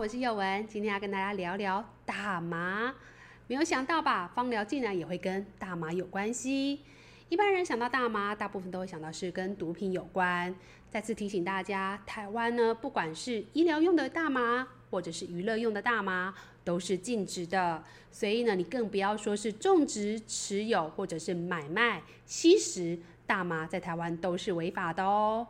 我是宥雯，今天要跟大家聊聊大麻。没有想到吧，芳疗竟然也会跟大麻有关系。一般人想到大麻，大部分都会想到是跟毒品有关。再次提醒大家，台湾呢，不管是医疗用的大麻，或者是娱乐用的大麻，都是禁止的。所以呢，你更不要说是种植、持有或者是买卖、吸食大麻，在台湾都是违法的哦。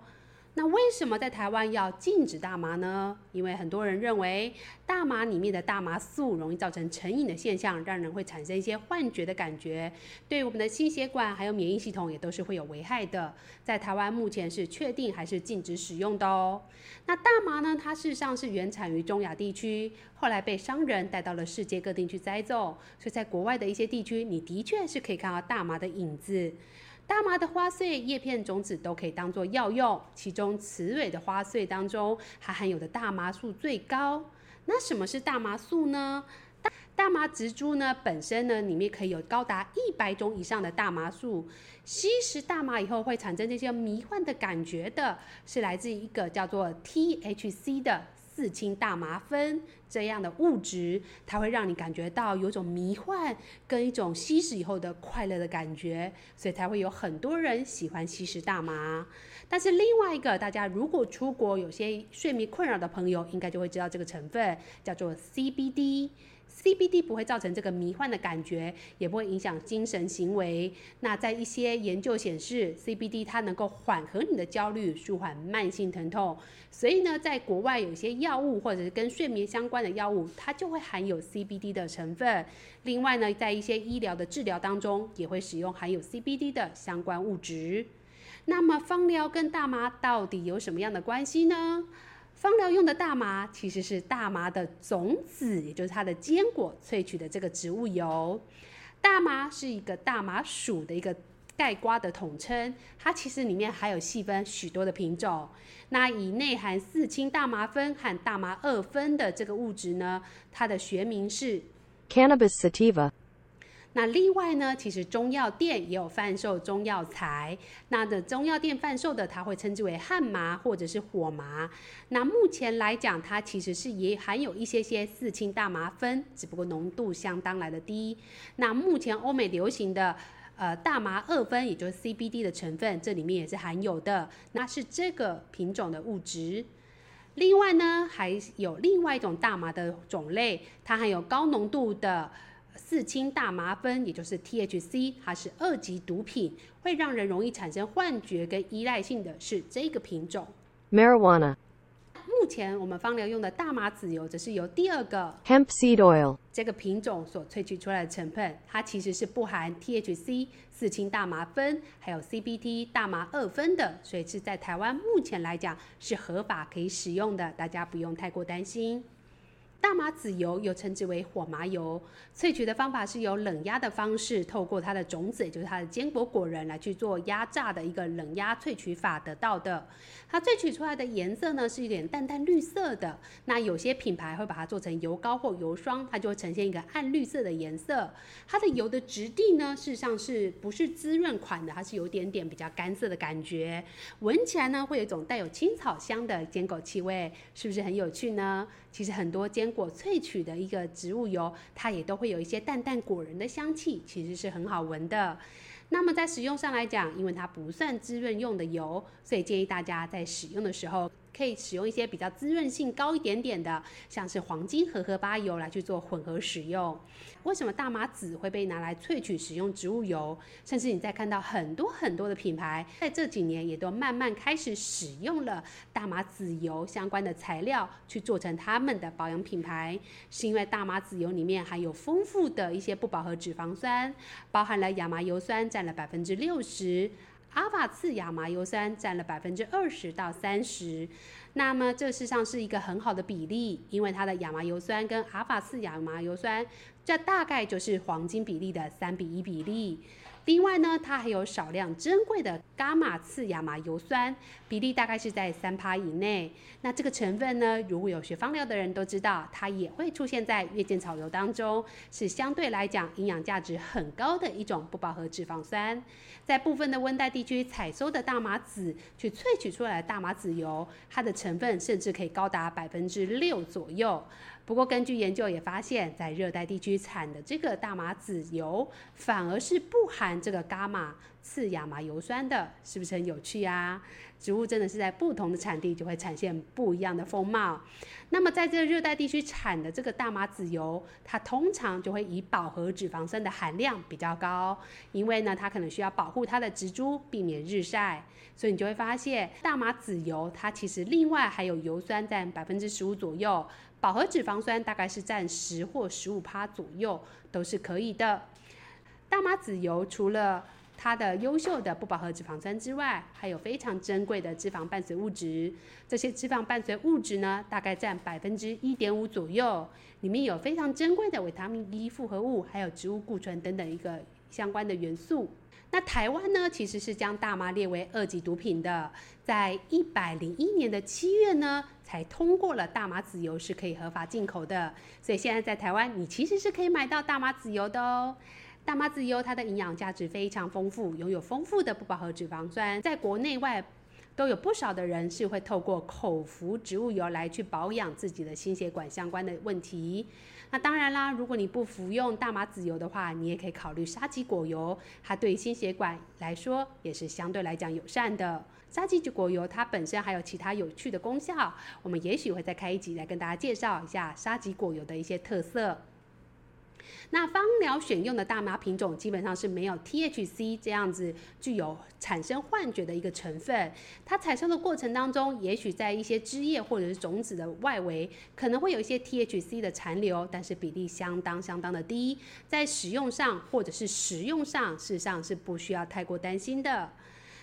那为什么在台湾要禁止大麻呢？因为很多人认为大麻里面的大麻素容易造成成瘾的现象，让人会产生一些幻觉的感觉，对我们的心血管还有免疫系统也都是会有危害的。在台湾目前是确定还是禁止使用的哦。那大麻呢？它事实上是原产于中亚地区，后来被商人带到了世界各地去栽种，所以在国外的一些地区，你的确是可以看到大麻的影子。大麻的花穗、叶片、种子都可以当做药用，其中雌蕊的花穗当中还含有的大麻素最高。那什么是大麻素呢？大大麻植株呢本身呢里面可以有高达一百种以上的大麻素。吸食大麻以后会产生这些迷幻的感觉的，是来自一个叫做 THC 的。四氢大麻酚这样的物质，它会让你感觉到有种迷幻跟一种吸食以后的快乐的感觉，所以才会有很多人喜欢吸食大麻。但是另外一个，大家如果出国有些睡眠困扰的朋友，应该就会知道这个成分叫做 CBD。CBD 不会造成这个迷幻的感觉，也不会影响精神行为。那在一些研究显示，CBD 它能够缓和你的焦虑，舒缓慢性疼痛。所以呢，在国外有些药物或者是跟睡眠相关的药物，它就会含有 CBD 的成分。另外呢，在一些医疗的治疗当中，也会使用含有 CBD 的相关物质。那么，芳疗跟大麻到底有什么样的关系呢？芳疗用的大麻其实是大麻的种子，也就是它的坚果萃取的这个植物油。大麻是一个大麻属的一个概括的统称，它其实里面还有细分许多的品种。那以内含四氢大麻酚和大麻二酚的这个物质呢，它的学名是 Cannabis sativa。那另外呢，其实中药店也有贩售中药材。那的中药店贩售的，它会称之为旱麻或者是火麻。那目前来讲，它其实是也含有一些些四氢大麻酚，只不过浓度相当来的低。那目前欧美流行的呃大麻二酚，也就是 CBD 的成分，这里面也是含有的。那是这个品种的物质。另外呢，还有另外一种大麻的种类，它含有高浓度的。四氢大麻酚，也就是 THC，它是二级毒品，会让人容易产生幻觉跟依赖性的是这个品种。Marijuana。目前我们芳疗用的大麻籽油，则是由第二个 Hemp seed oil 这个品种所萃取出来的成分，它其实是不含 THC 四氢大麻酚，还有 CBT 大麻二酚的，所以是在台湾目前来讲是合法可以使用的，大家不用太过担心。大麻籽油又称之为火麻油，萃取的方法是由冷压的方式，透过它的种子，也就是它的坚果果仁来去做压榨的一个冷压萃取法得到的。它萃取出来的颜色呢，是一点淡淡绿色的。那有些品牌会把它做成油膏或油霜，它就会呈现一个暗绿色的颜色。它的油的质地呢，事实上是不是滋润款的？它是有点点比较干涩的感觉，闻起来呢，会有一种带有青草香的坚果气味，是不是很有趣呢？其实很多坚果萃取的一个植物油，它也都会有一些淡淡果仁的香气，其实是很好闻的。那么在使用上来讲，因为它不算滋润用的油，所以建议大家在使用的时候，可以使用一些比较滋润性高一点点的，像是黄金荷荷巴油来去做混合使用。为什么大麻籽会被拿来萃取使用植物油？甚至你在看到很多很多的品牌，在这几年也都慢慢开始使用了大麻籽油相关的材料去做成他们的保养品牌，是因为大麻籽油里面含有丰富的一些不饱和脂肪酸，包含了亚麻油酸占了百分之六十。阿法次亚麻油酸占了百分之二十到三十，那么这事实上是一个很好的比例，因为它的亚麻油酸跟阿法次亚麻油酸，这大概就是黄金比例的三比一比例。另外呢，它还有少量珍贵的伽马次亚麻油酸，比例大概是在三趴以内。那这个成分呢，如果有学芳疗的人都知道，它也会出现在月见草油当中，是相对来讲营养价值很高的一种不饱和脂肪酸。在部分的温带地区采收的大麻籽去萃取出来的大麻籽油，它的成分甚至可以高达百分之六左右。不过，根据研究也发现，在热带地区产的这个大麻籽油，反而是不含这个伽马次亚麻油酸的，是不是很有趣啊？植物真的是在不同的产地就会呈现不一样的风貌。那么，在这个热带地区产的这个大麻籽油，它通常就会以饱和脂肪酸的含量比较高，因为呢，它可能需要保护它的植株，避免日晒，所以你就会发现大麻籽油它其实另外还有油酸占百分之十五左右。饱和脂肪酸大概是占十或十五趴左右，都是可以的。大麻籽油除了它的优秀的不饱和脂肪酸之外，还有非常珍贵的脂肪伴随物质。这些脂肪伴随物质呢，大概占百分之一点五左右，里面有非常珍贵的维他命 E 复合物，还有植物固醇等等一个相关的元素。那台湾呢，其实是将大麻列为二级毒品的，在一百零一年的七月呢，才通过了大麻籽油是可以合法进口的。所以现在在台湾，你其实是可以买到大麻籽油的哦。大麻籽油它的营养价值非常丰富，拥有丰富的不饱和脂肪酸，在国内外都有不少的人是会透过口服植物油来去保养自己的心血管相关的问题。那当然啦，如果你不服用大麻籽油的话，你也可以考虑沙棘果油，它对心血管来说也是相对来讲友善的。沙棘果油它本身还有其他有趣的功效，我们也许会再开一集来跟大家介绍一下沙棘果油的一些特色。那芳疗选用的大麻品种基本上是没有 THC 这样子具有产生幻觉的一个成分。它采收的过程当中，也许在一些枝叶或者是种子的外围可能会有一些 THC 的残留，但是比例相当相当的低，在使用上或者是食用上，事实上是不需要太过担心的。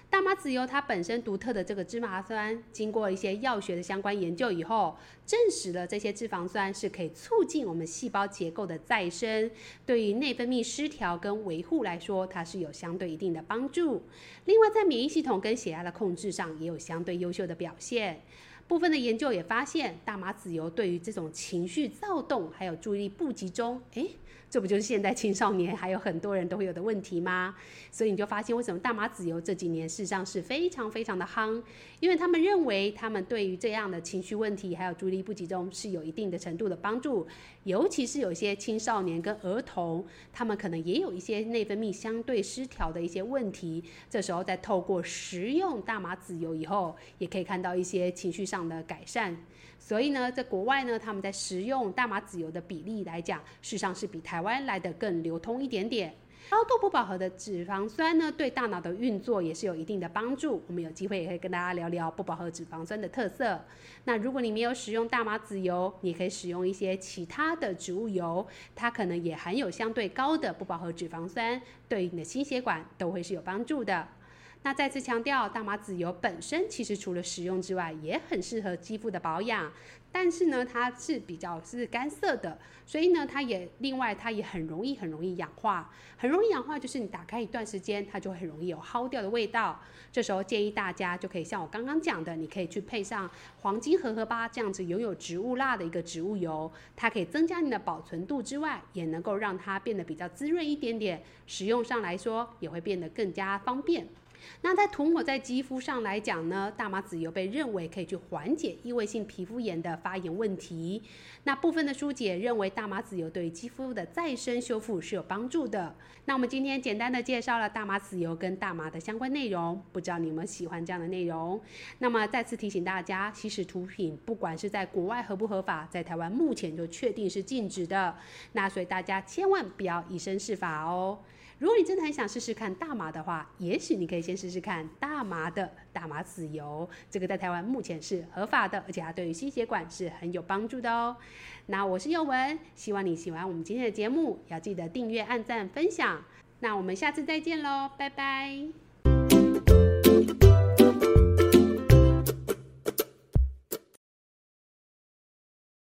大麻籽油它本身独特的这个芝麻酸，经过一些药学的相关研究以后，证实了这些脂肪酸是可以促进我们细胞结构的再生，对于内分泌失调跟维护来说，它是有相对一定的帮助。另外，在免疫系统跟血压的控制上，也有相对优秀的表现。部分的研究也发现，大麻籽油对于这种情绪躁动还有注意力不集中，诶。这不就是现在青少年还有很多人都会有的问题吗？所以你就发现为什么大麻籽油这几年事实上是非常非常的夯，因为他们认为他们对于这样的情绪问题还有注意力不集中是有一定的程度的帮助，尤其是有一些青少年跟儿童，他们可能也有一些内分泌相对失调的一些问题，这时候在透过食用大麻籽油以后，也可以看到一些情绪上的改善。所以呢，在国外呢，他们在食用大麻籽油的比例来讲，事实上是比台台湾来的更流通一点点。高度不饱和的脂肪酸呢，对大脑的运作也是有一定的帮助。我们有机会也可以跟大家聊聊不饱和脂肪酸的特色。那如果你没有使用大麻籽油，你可以使用一些其他的植物油，它可能也含有相对高的不饱和脂肪酸，对于你的心血管都会是有帮助的。那再次强调，大麻籽油本身其实除了食用之外，也很适合肌肤的保养。但是呢，它是比较是干涩的，所以呢，它也另外它也很容易很容易氧化，很容易氧化就是你打开一段时间，它就很容易有耗掉的味道。这时候建议大家就可以像我刚刚讲的，你可以去配上黄金荷荷巴这样子拥有植物蜡的一个植物油，它可以增加你的保存度之外，也能够让它变得比较滋润一点点，使用上来说也会变得更加方便。那在涂抹在肌肤上来讲呢，大麻籽油被认为可以去缓解异位性皮肤炎的发炎问题。那部分的书姐认为大麻籽油对肌肤的再生修复是有帮助的。那我们今天简单的介绍了大麻籽油跟大麻的相关内容，不知道你们喜欢这样的内容？那么再次提醒大家，吸食毒品不管是在国外合不合法，在台湾目前就确定是禁止的。那所以大家千万不要以身试法哦。如果你真的很想试试看大麻的话，也许你可以先试试看大麻的大麻籽油，这个在台湾目前是合法的，而且它对于心血管是很有帮助的哦。那我是佑文，希望你喜欢我们今天的节目，要记得订阅、按赞、分享。那我们下次再见喽，拜拜。